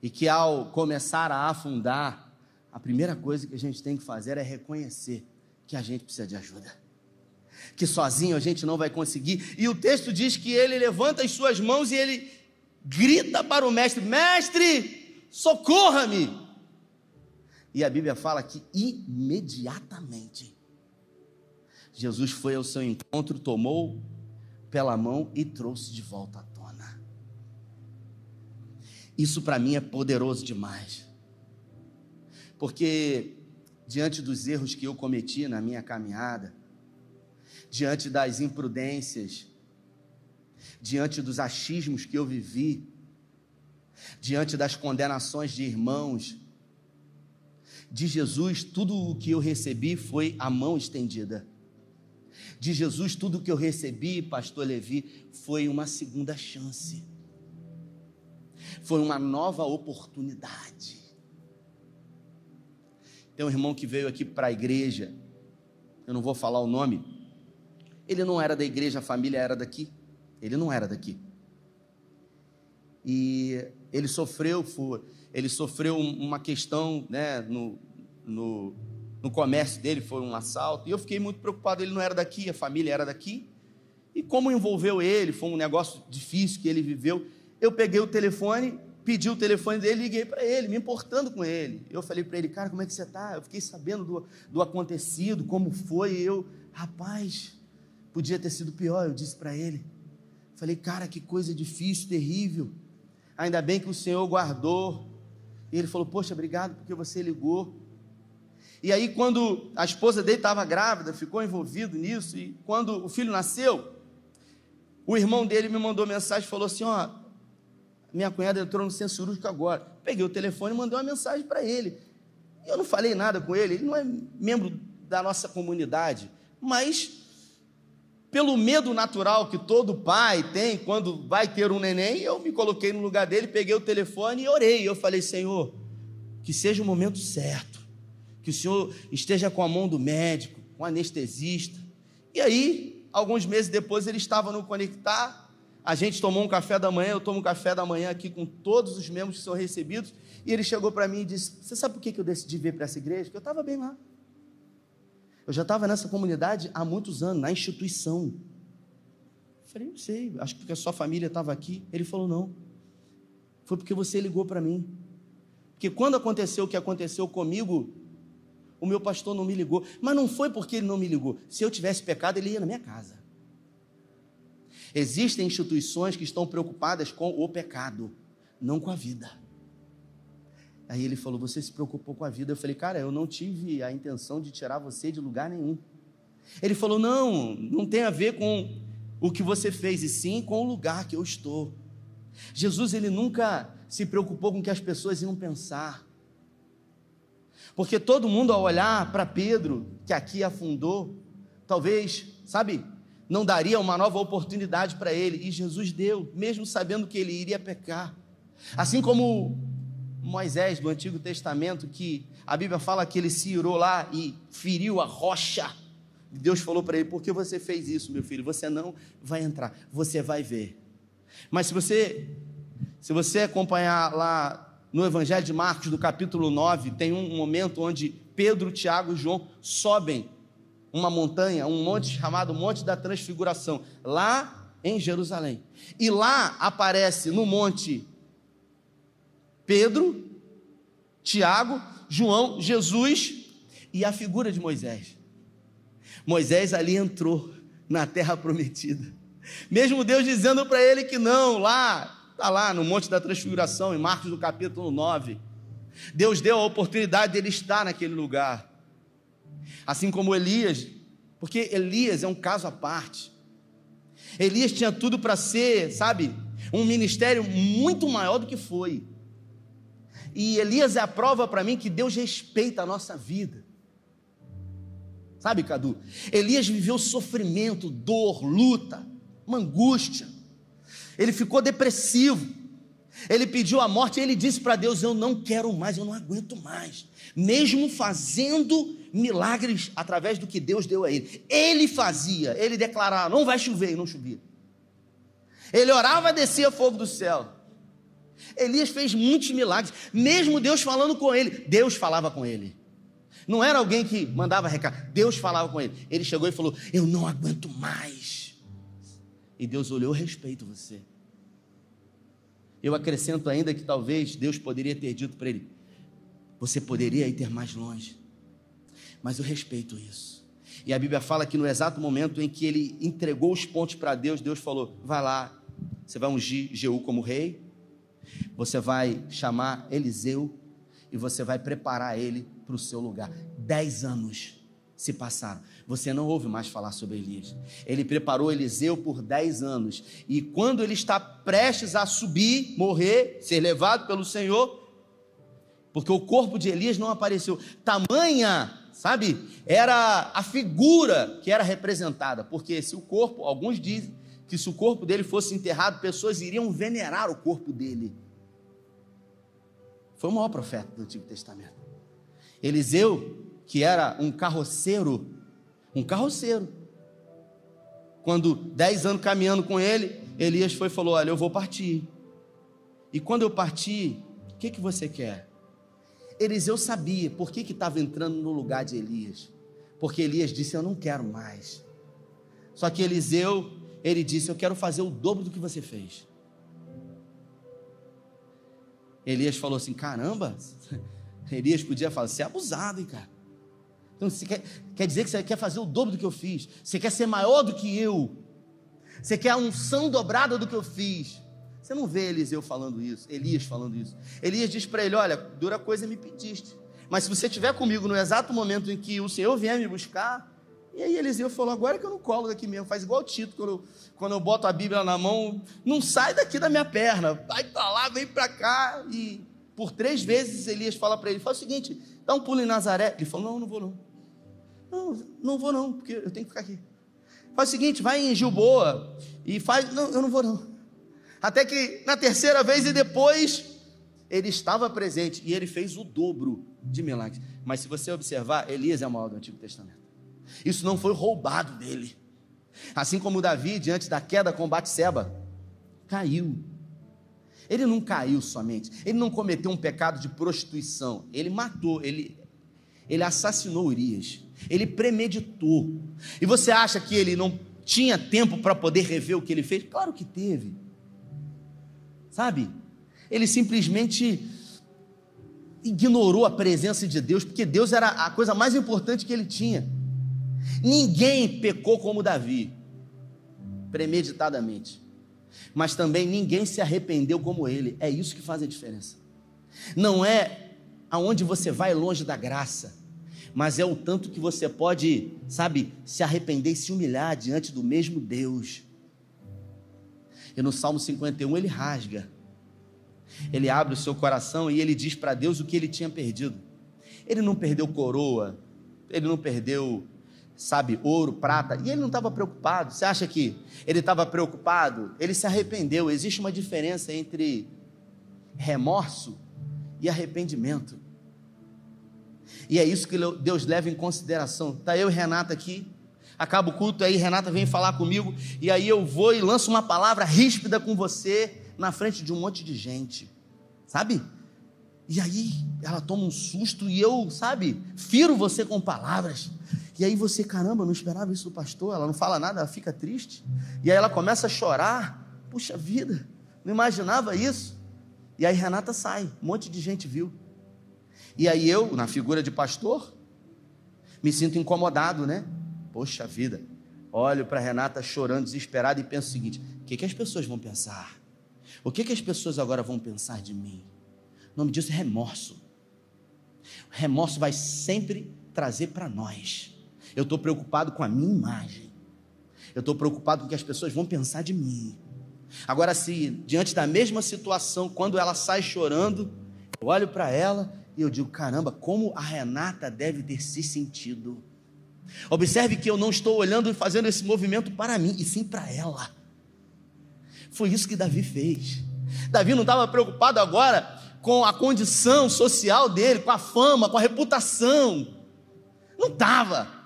e que ao começar a afundar, a primeira coisa que a gente tem que fazer é reconhecer que a gente precisa de ajuda que sozinho a gente não vai conseguir. E o texto diz que ele levanta as suas mãos e ele grita para o mestre: Mestre, socorra-me! E a Bíblia fala que imediatamente Jesus foi ao seu encontro, tomou pela mão e trouxe de volta à tona. Isso para mim é poderoso demais. Porque diante dos erros que eu cometi na minha caminhada, diante das imprudências, diante dos achismos que eu vivi, diante das condenações de irmãos. De Jesus, tudo o que eu recebi foi a mão estendida. De Jesus, tudo o que eu recebi, pastor Levi, foi uma segunda chance. Foi uma nova oportunidade. Tem um irmão que veio aqui para a igreja, eu não vou falar o nome, ele não era da igreja, a família era daqui. Ele não era daqui. E ele sofreu, ele sofreu uma questão né, no, no, no comércio dele, foi um assalto, e eu fiquei muito preocupado, ele não era daqui, a família era daqui, e como envolveu ele, foi um negócio difícil que ele viveu, eu peguei o telefone, pedi o telefone dele liguei para ele, me importando com ele. Eu falei para ele, cara, como é que você está? Eu fiquei sabendo do, do acontecido, como foi, e eu, rapaz, podia ter sido pior, eu disse para ele. Falei, cara, que coisa difícil, terrível. Ainda bem que o Senhor guardou. E ele falou, poxa, obrigado porque você ligou. E aí, quando a esposa dele estava grávida, ficou envolvido nisso, e quando o filho nasceu, o irmão dele me mandou mensagem falou assim: Ó, minha cunhada entrou no centro cirúrgico agora. Peguei o telefone e mandei uma mensagem para ele. Eu não falei nada com ele, ele não é membro da nossa comunidade, mas pelo medo natural que todo pai tem quando vai ter um neném, eu me coloquei no lugar dele, peguei o telefone e orei. Eu falei: Senhor, que seja o momento certo, que o Senhor esteja com a mão do médico, com o anestesista. E aí, alguns meses depois, ele estava no Conectar. A gente tomou um café da manhã, eu tomo um café da manhã aqui com todos os membros que são recebidos. E ele chegou para mim e disse: Você sabe por que eu decidi vir para essa igreja? Porque eu estava bem lá. Eu já estava nessa comunidade há muitos anos, na instituição. Falei, não sei, acho que porque a sua família estava aqui. Ele falou, não. Foi porque você ligou para mim. Porque quando aconteceu o que aconteceu comigo, o meu pastor não me ligou. Mas não foi porque ele não me ligou. Se eu tivesse pecado, ele ia na minha casa. Existem instituições que estão preocupadas com o pecado, não com a vida. Aí ele falou: Você se preocupou com a vida? Eu falei: Cara, eu não tive a intenção de tirar você de lugar nenhum. Ele falou: Não, não tem a ver com o que você fez, e sim com o lugar que eu estou. Jesus, ele nunca se preocupou com o que as pessoas iam pensar. Porque todo mundo, ao olhar para Pedro, que aqui afundou, talvez, sabe, não daria uma nova oportunidade para ele. E Jesus deu, mesmo sabendo que ele iria pecar. Assim como Moisés do Antigo Testamento, que a Bíblia fala que ele se irou lá e feriu a rocha. Deus falou para ele: Por que você fez isso, meu filho? Você não vai entrar, você vai ver. Mas se você, se você acompanhar lá no Evangelho de Marcos, do capítulo 9, tem um momento onde Pedro, Tiago e João sobem uma montanha, um monte chamado Monte da Transfiguração, lá em Jerusalém. E lá aparece no monte Pedro, Tiago, João, Jesus e a figura de Moisés. Moisés ali entrou na terra prometida. Mesmo Deus dizendo para ele que não, lá, está lá no Monte da Transfiguração, em Marcos no capítulo 9. Deus deu a oportunidade dele estar naquele lugar. Assim como Elias, porque Elias é um caso à parte. Elias tinha tudo para ser, sabe, um ministério muito maior do que foi. E Elias é a prova para mim que Deus respeita a nossa vida. Sabe, Cadu? Elias viveu sofrimento, dor, luta, uma angústia. Ele ficou depressivo. Ele pediu a morte e ele disse para Deus: Eu não quero mais, eu não aguento mais. Mesmo fazendo milagres através do que Deus deu a ele. Ele fazia, ele declarava: Não vai chover, e não chovia. Ele orava, descia fogo do céu. Elias fez muitos milagres, mesmo Deus falando com ele, Deus falava com ele. Não era alguém que mandava recado, Deus falava com ele. Ele chegou e falou: Eu não aguento mais. E Deus olhou, respeito você. Eu acrescento ainda que talvez Deus poderia ter dito para ele: Você poderia ir ter mais longe. Mas eu respeito isso. E a Bíblia fala que no exato momento em que ele entregou os pontos para Deus, Deus falou: Vai lá, você vai ungir Jeú como rei, você vai chamar Eliseu e você vai preparar ele para o seu lugar. Dez anos se passaram. Você não ouve mais falar sobre Elias. Ele preparou Eliseu por dez anos. E quando ele está prestes a subir, morrer, ser levado pelo Senhor, porque o corpo de Elias não apareceu. Tamanha, sabe, era a figura que era representada. Porque se o corpo, alguns dizem que se o corpo dele fosse enterrado, pessoas iriam venerar o corpo dele. Foi o maior profeta do Antigo Testamento. Eliseu, que era um carroceiro, um carroceiro. Quando dez anos caminhando com ele, Elias foi e falou: Olha, eu vou partir. E quando eu partir, o que, que você quer? Eliseu sabia por que estava entrando no lugar de Elias. Porque Elias disse: Eu não quero mais. Só que Eliseu, ele disse: Eu quero fazer o dobro do que você fez. Elias falou assim: Caramba, [LAUGHS] Elias podia falar: Você é abusado, hein, cara. Então, você quer, quer dizer que você quer fazer o dobro do que eu fiz. Você quer ser maior do que eu. Você quer a unção dobrada do que eu fiz. Você não vê Eliseu falando isso, Elias falando isso. Elias diz para ele: Olha, dura coisa me pediste. Mas se você estiver comigo no exato momento em que o Senhor vier me buscar. E aí Eliseu falou: Agora que eu não colo daqui mesmo, faz igual o Tito, quando eu, quando eu boto a Bíblia na mão, não sai daqui da minha perna, vai para lá, vem para cá. E por três vezes Elias fala para ele: Faz o seguinte, dá um pulo em Nazaré. Ele falou: Não, não vou não. Não, não vou não, porque eu tenho que ficar aqui. Faz o seguinte, vai em Gilboa e faz. Não, eu não vou não. Até que na terceira vez e depois ele estava presente e ele fez o dobro de milagres. Mas se você observar, Elias é o maior do Antigo Testamento. Isso não foi roubado dele. Assim como Davi, diante da queda com Batseba, caiu. Ele não caiu somente, ele não cometeu um pecado de prostituição, ele matou, ele, ele assassinou Urias, ele premeditou. E você acha que ele não tinha tempo para poder rever o que ele fez? Claro que teve sabe? Ele simplesmente ignorou a presença de Deus, porque Deus era a coisa mais importante que ele tinha. Ninguém pecou como Davi, premeditadamente, mas também ninguém se arrependeu como ele. É isso que faz a diferença. Não é aonde você vai longe da graça, mas é o tanto que você pode, sabe, se arrepender e se humilhar diante do mesmo Deus. E no Salmo 51 ele rasga. Ele abre o seu coração e ele diz para Deus o que ele tinha perdido. Ele não perdeu coroa, ele não perdeu, sabe, ouro, prata, e ele não estava preocupado. Você acha que ele estava preocupado? Ele se arrependeu. Existe uma diferença entre remorso e arrependimento. E é isso que Deus leva em consideração. Está eu e Renata aqui, acaba o culto aí, Renata vem falar comigo, e aí eu vou e lanço uma palavra ríspida com você na frente de um monte de gente, sabe? E aí ela toma um susto e eu, sabe, firo você com palavras. E aí você, caramba, não esperava isso do pastor, ela não fala nada, ela fica triste. E aí ela começa a chorar. Puxa vida, não imaginava isso. E aí Renata sai, um monte de gente viu. E aí eu, na figura de pastor, me sinto incomodado, né? Poxa vida, olho para Renata chorando, desesperada e penso o seguinte: o que, que as pessoas vão pensar? O que, que as pessoas agora vão pensar de mim? O nome disso é remorso. O remorso vai sempre trazer para nós. Eu estou preocupado com a minha imagem. Eu estou preocupado com o que as pessoas vão pensar de mim. Agora, se diante da mesma situação, quando ela sai chorando, eu olho para ela e eu digo: caramba, como a Renata deve ter se sentido. Observe que eu não estou olhando e fazendo esse movimento para mim, e sim para ela. Foi isso que Davi fez. Davi não estava preocupado agora com a condição social dele, com a fama, com a reputação. Não estava.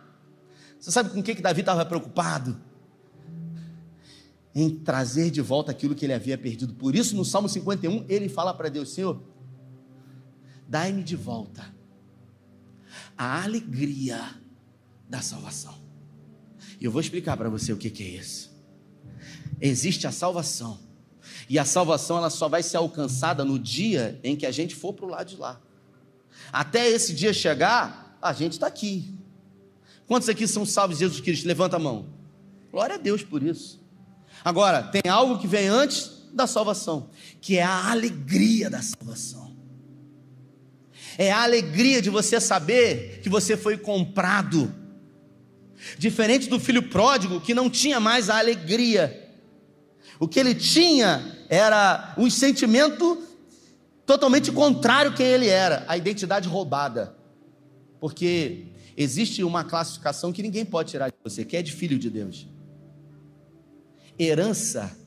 Você sabe com o que, que Davi estava preocupado? Em trazer de volta aquilo que ele havia perdido. Por isso, no Salmo 51, ele fala para Deus: Senhor, dai-me de volta a alegria da salvação. E eu vou explicar para você o que, que é isso. Existe a salvação. E a salvação ela só vai ser alcançada no dia em que a gente for para o lado de lá. Até esse dia chegar, a gente está aqui. Quantos aqui são salvos de Jesus Cristo? Levanta a mão. Glória a Deus por isso. Agora, tem algo que vem antes da salvação, que é a alegria da salvação. É a alegria de você saber que você foi comprado Diferente do filho pródigo que não tinha mais a alegria. O que ele tinha era um sentimento totalmente contrário a quem ele era, a identidade roubada. Porque existe uma classificação que ninguém pode tirar de você, que é de filho de Deus. Herança,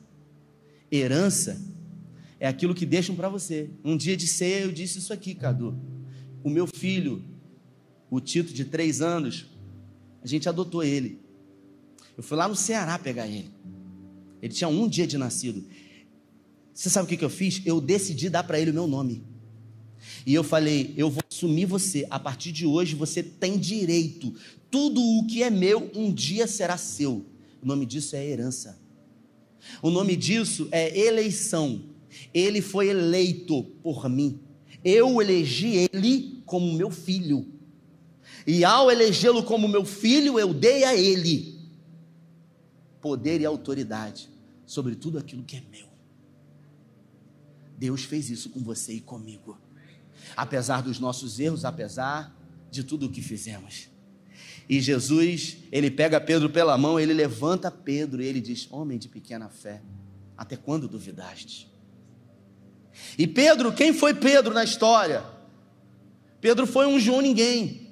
herança é aquilo que deixam para você. Um dia de ser, eu disse isso aqui, Cadu. O meu filho, o Tito de três anos, a gente adotou ele. Eu fui lá no Ceará pegar ele. Ele tinha um dia de nascido. Você sabe o que, que eu fiz? Eu decidi dar para ele o meu nome. E eu falei: eu vou assumir você. A partir de hoje você tem direito. Tudo o que é meu um dia será seu. O nome disso é herança. O nome disso é eleição. Ele foi eleito por mim. Eu elegi ele como meu filho. E ao elegê-lo como meu filho, eu dei a ele poder e autoridade sobre tudo aquilo que é meu. Deus fez isso com você e comigo. Apesar dos nossos erros, apesar de tudo o que fizemos. E Jesus, ele pega Pedro pela mão, ele levanta Pedro e ele diz: Homem de pequena fé, até quando duvidaste? E Pedro, quem foi Pedro na história? Pedro foi um João ninguém.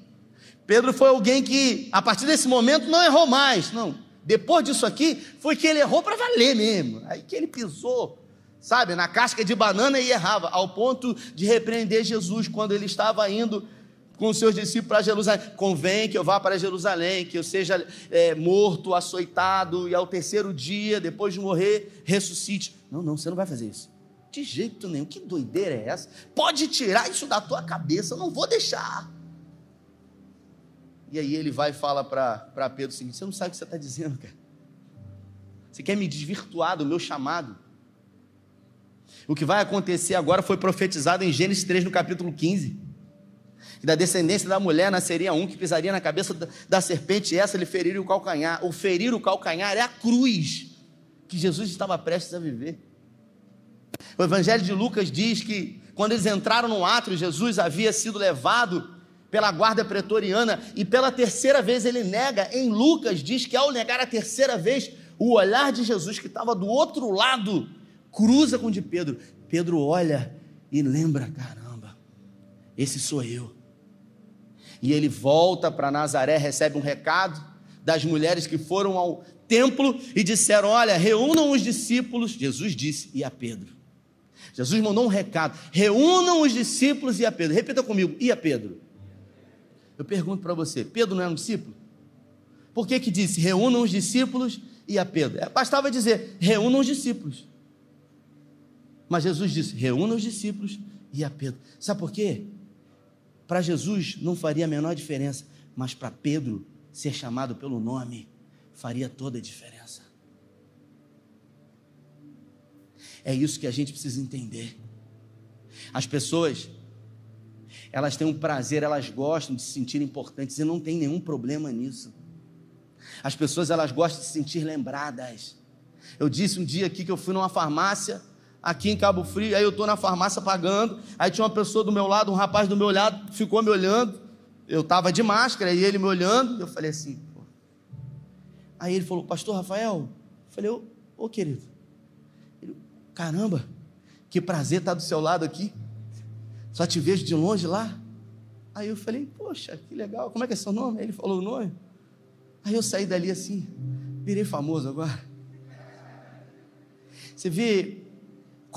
Pedro foi alguém que, a partir desse momento, não errou mais. Não. Depois disso aqui, foi que ele errou para valer mesmo. Aí que ele pisou, sabe, na casca de banana e errava, ao ponto de repreender Jesus quando ele estava indo com os seus discípulos para Jerusalém. Convém que eu vá para Jerusalém, que eu seja é, morto, açoitado, e ao terceiro dia, depois de morrer, ressuscite. Não, não, você não vai fazer isso. De jeito nenhum. Que doideira é essa? Pode tirar isso da tua cabeça, eu não vou deixar. E aí ele vai e fala para Pedro o seguinte: Você não sabe o que você está dizendo, cara. Você quer me desvirtuar do meu chamado. O que vai acontecer agora foi profetizado em Gênesis 3, no capítulo 15. Que da descendência da mulher nasceria um que pisaria na cabeça da, da serpente, e essa lhe feriria o calcanhar. O ferir o calcanhar é a cruz que Jesus estava prestes a viver. O Evangelho de Lucas diz que quando eles entraram no átrio, Jesus havia sido levado pela guarda pretoriana e pela terceira vez ele nega. Em Lucas diz que ao negar a terceira vez, o olhar de Jesus que estava do outro lado cruza com o de Pedro. Pedro olha e lembra: caramba, esse sou eu. E ele volta para Nazaré, recebe um recado das mulheres que foram ao templo e disseram: Olha, reúnam os discípulos. Jesus disse, e a Pedro. Jesus mandou um recado: reúnam os discípulos e a Pedro. Repita comigo: e a Pedro. Eu pergunto para você: Pedro não era um discípulo? Por que, que disse reúnam os discípulos e a Pedro? É, bastava dizer reúnam os discípulos. Mas Jesus disse: reúnam os discípulos e a Pedro. Sabe por quê? Para Jesus não faria a menor diferença, mas para Pedro ser chamado pelo nome faria toda a diferença. É isso que a gente precisa entender. As pessoas, elas têm um prazer, elas gostam de se sentir importantes e não tem nenhum problema nisso. As pessoas, elas gostam de se sentir lembradas. Eu disse um dia aqui que eu fui numa farmácia, aqui em Cabo Frio, aí eu estou na farmácia pagando, aí tinha uma pessoa do meu lado, um rapaz do meu lado, ficou me olhando, eu estava de máscara, e ele me olhando, eu falei assim, pô. Aí ele falou, pastor Rafael, eu falei, ô, ô querido, Caramba, que prazer estar do seu lado aqui. Só te vejo de longe lá. Aí eu falei, poxa, que legal, como é que é seu nome? Aí ele falou o nome. Aí eu saí dali assim, virei famoso agora. Você vê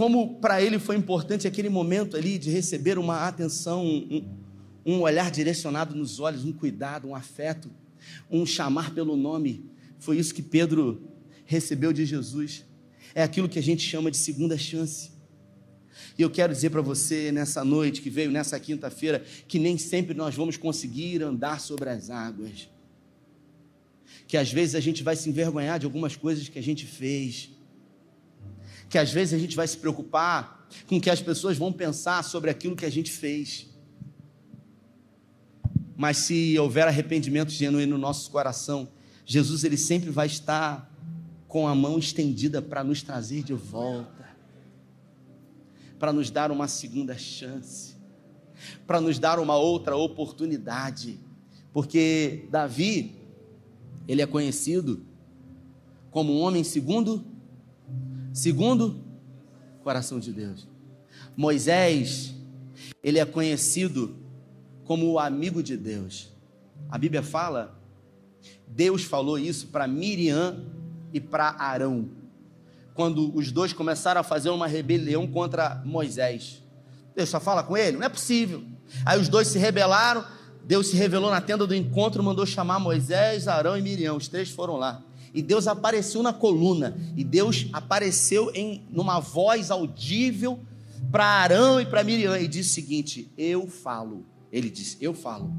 como para ele foi importante aquele momento ali de receber uma atenção, um, um olhar direcionado nos olhos, um cuidado, um afeto, um chamar pelo nome. Foi isso que Pedro recebeu de Jesus é aquilo que a gente chama de segunda chance. E eu quero dizer para você nessa noite que veio nessa quinta-feira que nem sempre nós vamos conseguir andar sobre as águas. Que às vezes a gente vai se envergonhar de algumas coisas que a gente fez. Que às vezes a gente vai se preocupar com o que as pessoas vão pensar sobre aquilo que a gente fez. Mas se houver arrependimento genuíno no nosso coração, Jesus ele sempre vai estar com a mão estendida para nos trazer de volta, para nos dar uma segunda chance, para nos dar uma outra oportunidade, porque Davi, ele é conhecido como um homem segundo segundo coração de Deus. Moisés, ele é conhecido como o amigo de Deus. A Bíblia fala, Deus falou isso para Miriam e para Arão, quando os dois começaram a fazer uma rebelião contra Moisés. Deus só fala com ele? Não é possível. Aí os dois se rebelaram, Deus se revelou na tenda do encontro, mandou chamar Moisés, Arão e Miriam. Os três foram lá. E Deus apareceu na coluna, e Deus apareceu em numa voz audível para Arão e para Miriam e disse o seguinte: Eu falo. Ele disse: Eu falo.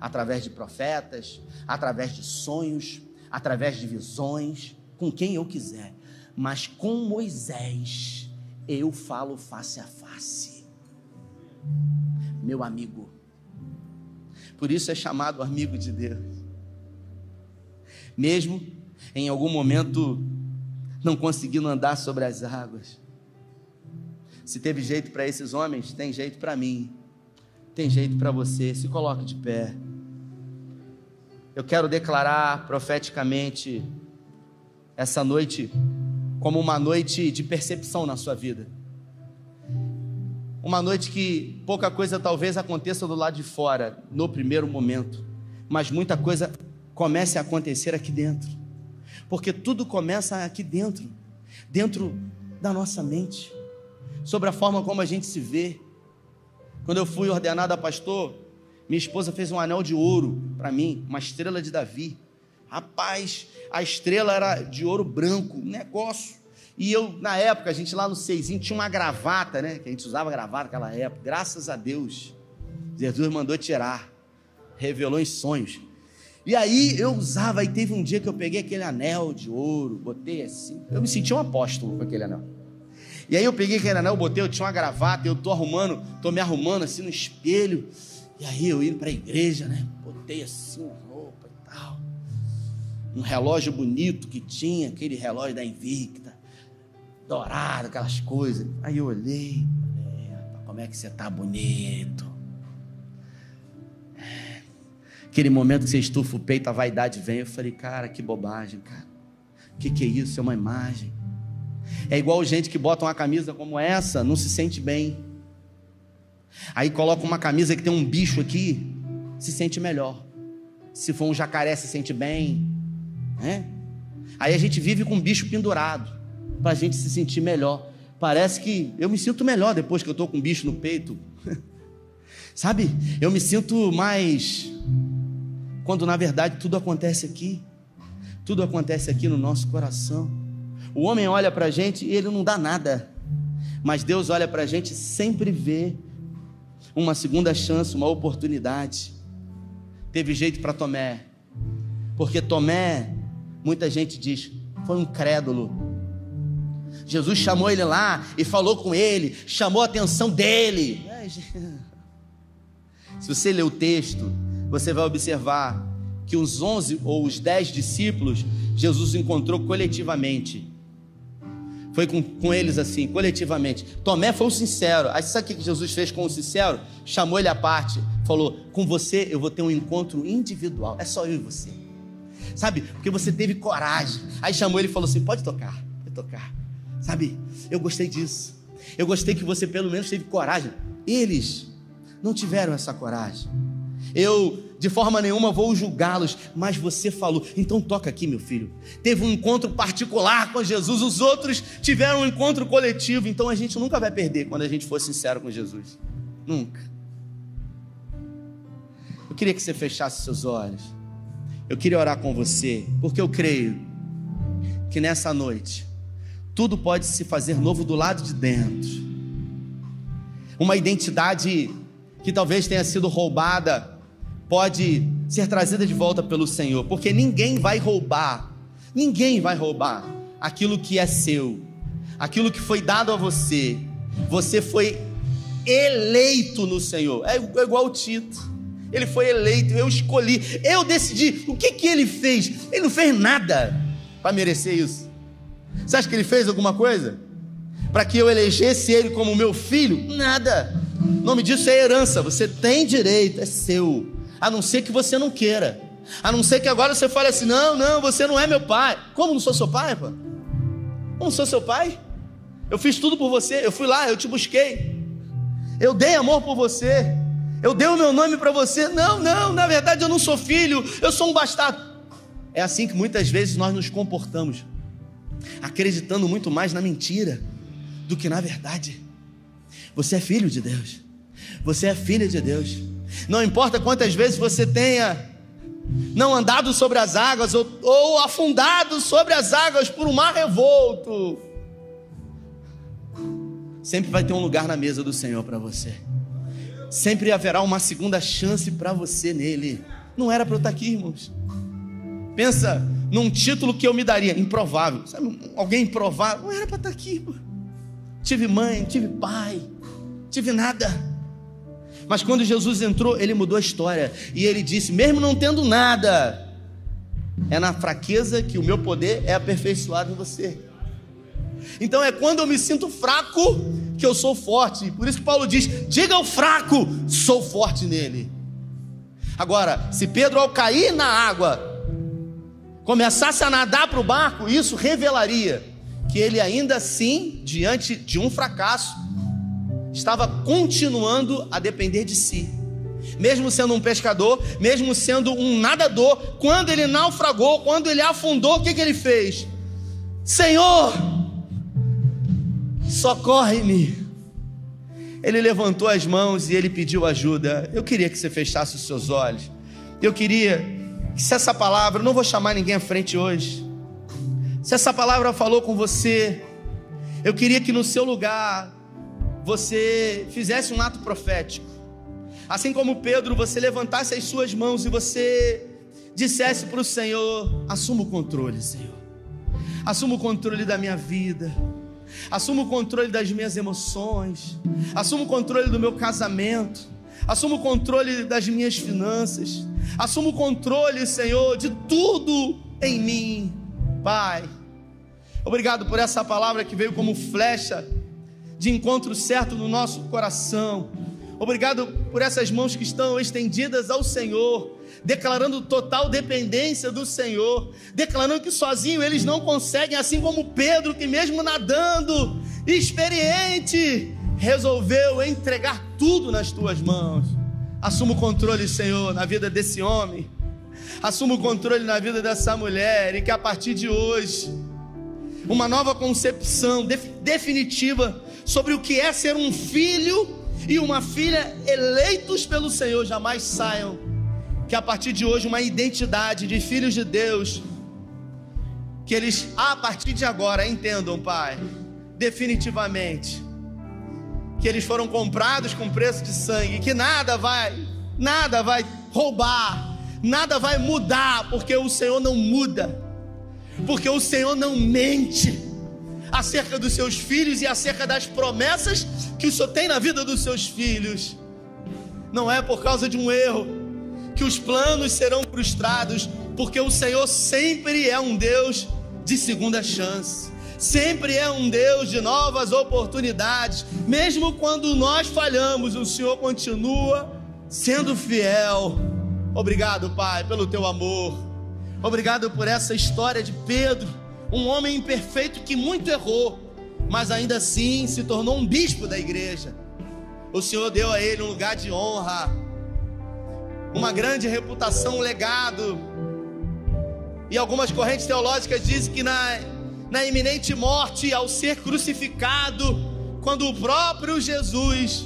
Através de profetas, através de sonhos, através de visões, com quem eu quiser. Mas com Moisés, eu falo face a face. Meu amigo. Por isso é chamado amigo de Deus. Mesmo em algum momento não conseguindo andar sobre as águas. Se teve jeito para esses homens, tem jeito para mim. Tem jeito para você. Se coloque de pé. Eu quero declarar profeticamente essa noite como uma noite de percepção na sua vida. Uma noite que pouca coisa talvez aconteça do lado de fora, no primeiro momento, mas muita coisa comece a acontecer aqui dentro. Porque tudo começa aqui dentro, dentro da nossa mente, sobre a forma como a gente se vê. Quando eu fui ordenado a pastor, minha esposa fez um anel de ouro para mim, uma estrela de Davi. Rapaz, a estrela era de ouro branco, um negócio. E eu, na época, a gente lá no Seizinho tinha uma gravata, né? Que a gente usava gravata naquela época. Graças a Deus, Jesus mandou tirar, revelou em sonhos. E aí eu usava, e teve um dia que eu peguei aquele anel de ouro, botei assim, eu me senti um apóstolo com aquele anel. E aí eu peguei aquele anel, botei, eu tinha uma gravata, eu tô arrumando, tô me arrumando assim no espelho. E aí eu indo para a igreja, né? Botei assim a roupa e tal. Um relógio bonito que tinha, aquele relógio da Invicta, dourado, aquelas coisas. Aí eu olhei, como é que você tá bonito. Aquele momento que você estufa o peito, a vaidade vem. Eu falei, cara, que bobagem, cara. O que, que é isso? É uma imagem. É igual gente que bota uma camisa como essa, não se sente bem. Aí coloca uma camisa que tem um bicho aqui, se sente melhor. Se for um jacaré, se sente bem. Né? Aí a gente vive com um bicho pendurado, para a gente se sentir melhor. Parece que eu me sinto melhor depois que eu estou com um bicho no peito. [LAUGHS] Sabe? Eu me sinto mais quando na verdade tudo acontece aqui. Tudo acontece aqui no nosso coração. O homem olha para a gente e ele não dá nada. Mas Deus olha para a gente e sempre vê uma segunda chance, uma oportunidade. Teve jeito para Tomé. Porque Tomé, muita gente diz, foi um crédulo. Jesus chamou ele lá e falou com ele, chamou a atenção dele. Se você ler o texto, você vai observar que os onze ou os dez discípulos, Jesus encontrou coletivamente. Foi com, com eles assim, coletivamente. Tomé foi o sincero. Aí sabe o que Jesus fez com o sincero? Chamou ele à parte, falou: Com você eu vou ter um encontro individual. É só eu e você. Sabe? Porque você teve coragem. Aí chamou ele e falou assim: Pode tocar, pode tocar. Sabe? Eu gostei disso. Eu gostei que você pelo menos teve coragem. Eles não tiveram essa coragem. Eu, de forma nenhuma, vou julgá-los, mas você falou, então toca aqui, meu filho. Teve um encontro particular com Jesus, os outros tiveram um encontro coletivo, então a gente nunca vai perder quando a gente for sincero com Jesus. Nunca. Eu queria que você fechasse seus olhos. Eu queria orar com você, porque eu creio que nessa noite tudo pode se fazer novo do lado de dentro. Uma identidade que talvez tenha sido roubada pode ser trazida de volta pelo Senhor, porque ninguém vai roubar, ninguém vai roubar aquilo que é seu, aquilo que foi dado a você. Você foi eleito no Senhor, é igual o Tito. Ele foi eleito, eu escolhi, eu decidi. O que, que ele fez? Ele não fez nada para merecer isso. Você acha que ele fez alguma coisa? Para que eu elegesse ele como meu filho? Nada. O nome disso é herança. Você tem direito, é seu a não ser que você não queira. A não ser que agora você fale assim: não, não, você não é meu pai. Como não sou seu pai, pô? Como não sou seu pai? Eu fiz tudo por você, eu fui lá, eu te busquei. Eu dei amor por você. Eu dei o meu nome para você. Não, não, na verdade eu não sou filho, eu sou um bastardo. É assim que muitas vezes nós nos comportamos, acreditando muito mais na mentira do que na verdade. Você é filho de Deus. Você é filha de Deus. Não importa quantas vezes você tenha não andado sobre as águas ou, ou afundado sobre as águas por um mar revolto. Sempre vai ter um lugar na mesa do Senhor para você. Sempre haverá uma segunda chance para você nele. Não era para eu estar aqui, irmãos. Pensa num título que eu me daria, improvável. Sabe, alguém improvável? Não era para estar aqui, pô. Tive mãe, tive pai, tive nada. Mas quando Jesus entrou, ele mudou a história. E ele disse: mesmo não tendo nada, é na fraqueza que o meu poder é aperfeiçoado em você. Então é quando eu me sinto fraco que eu sou forte. Por isso que Paulo diz: diga ao fraco, sou forte nele. Agora, se Pedro, ao cair na água, começasse a nadar para o barco, isso revelaria que ele ainda assim, diante de um fracasso, estava continuando a depender de si. Mesmo sendo um pescador, mesmo sendo um nadador, quando ele naufragou, quando ele afundou, o que, que ele fez? Senhor, socorre-me. Ele levantou as mãos e ele pediu ajuda. Eu queria que você fechasse os seus olhos. Eu queria que se essa palavra, não vou chamar ninguém à frente hoje. Se essa palavra falou com você, eu queria que no seu lugar você fizesse um ato profético. Assim como Pedro, você levantasse as suas mãos e você dissesse para o Senhor: assuma o controle, Senhor. Assuma o controle da minha vida. Assuma o controle das minhas emoções. Assuma o controle do meu casamento. Assuma o controle das minhas finanças. Assuma o controle, Senhor, de tudo em mim, Pai. Obrigado por essa palavra que veio como flecha de encontro certo no nosso coração. Obrigado por essas mãos que estão estendidas ao Senhor, declarando total dependência do Senhor, declarando que sozinho eles não conseguem, assim como Pedro, que mesmo nadando, experiente, resolveu entregar tudo nas tuas mãos. Assuma o controle, Senhor, na vida desse homem. Assuma o controle na vida dessa mulher e que a partir de hoje uma nova concepção definitiva sobre o que é ser um filho e uma filha eleitos pelo Senhor jamais saiam. Que a partir de hoje, uma identidade de filhos de Deus, que eles a partir de agora entendam, Pai, definitivamente, que eles foram comprados com preço de sangue, que nada vai, nada vai roubar, nada vai mudar, porque o Senhor não muda, porque o Senhor não mente acerca dos seus filhos e acerca das promessas que o Senhor tem na vida dos seus filhos. Não é por causa de um erro que os planos serão frustrados, porque o Senhor sempre é um Deus de segunda chance. Sempre é um Deus de novas oportunidades, mesmo quando nós falhamos, o Senhor continua sendo fiel. Obrigado, Pai, pelo teu amor. Obrigado por essa história de Pedro um homem imperfeito que muito errou, mas ainda assim se tornou um bispo da igreja. O Senhor deu a ele um lugar de honra, uma grande reputação, um legado. E algumas correntes teológicas dizem que na, na iminente morte, ao ser crucificado, quando o próprio Jesus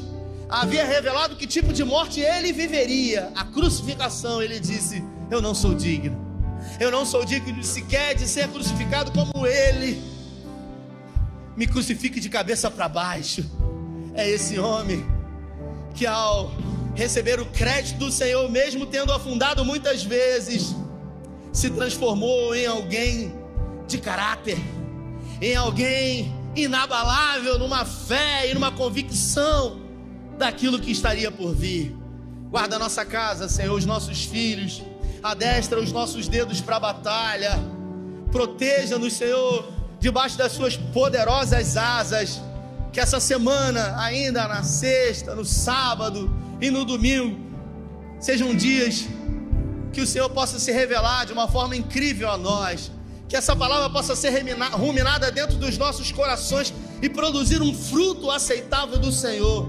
havia revelado que tipo de morte ele viveria, a crucificação, ele disse: Eu não sou digno eu não sou digno sequer de ser crucificado como Ele. Me crucifique de cabeça para baixo. É esse homem que, ao receber o crédito do Senhor, mesmo tendo afundado muitas vezes, se transformou em alguém de caráter, em alguém inabalável numa fé e numa convicção daquilo que estaria por vir. Guarda a nossa casa, Senhor, os nossos filhos adestra os nossos dedos para a batalha, proteja-nos, Senhor, debaixo das suas poderosas asas. Que essa semana, ainda na sexta, no sábado e no domingo, sejam dias que o Senhor possa se revelar de uma forma incrível a nós. Que essa palavra possa ser ruminada dentro dos nossos corações e produzir um fruto aceitável do Senhor.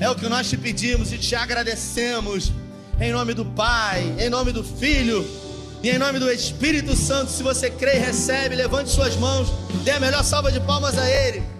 É o que nós te pedimos e te agradecemos. Em nome do Pai, em nome do Filho e em nome do Espírito Santo. Se você crê e recebe, levante suas mãos, dê a melhor salva de palmas a Ele.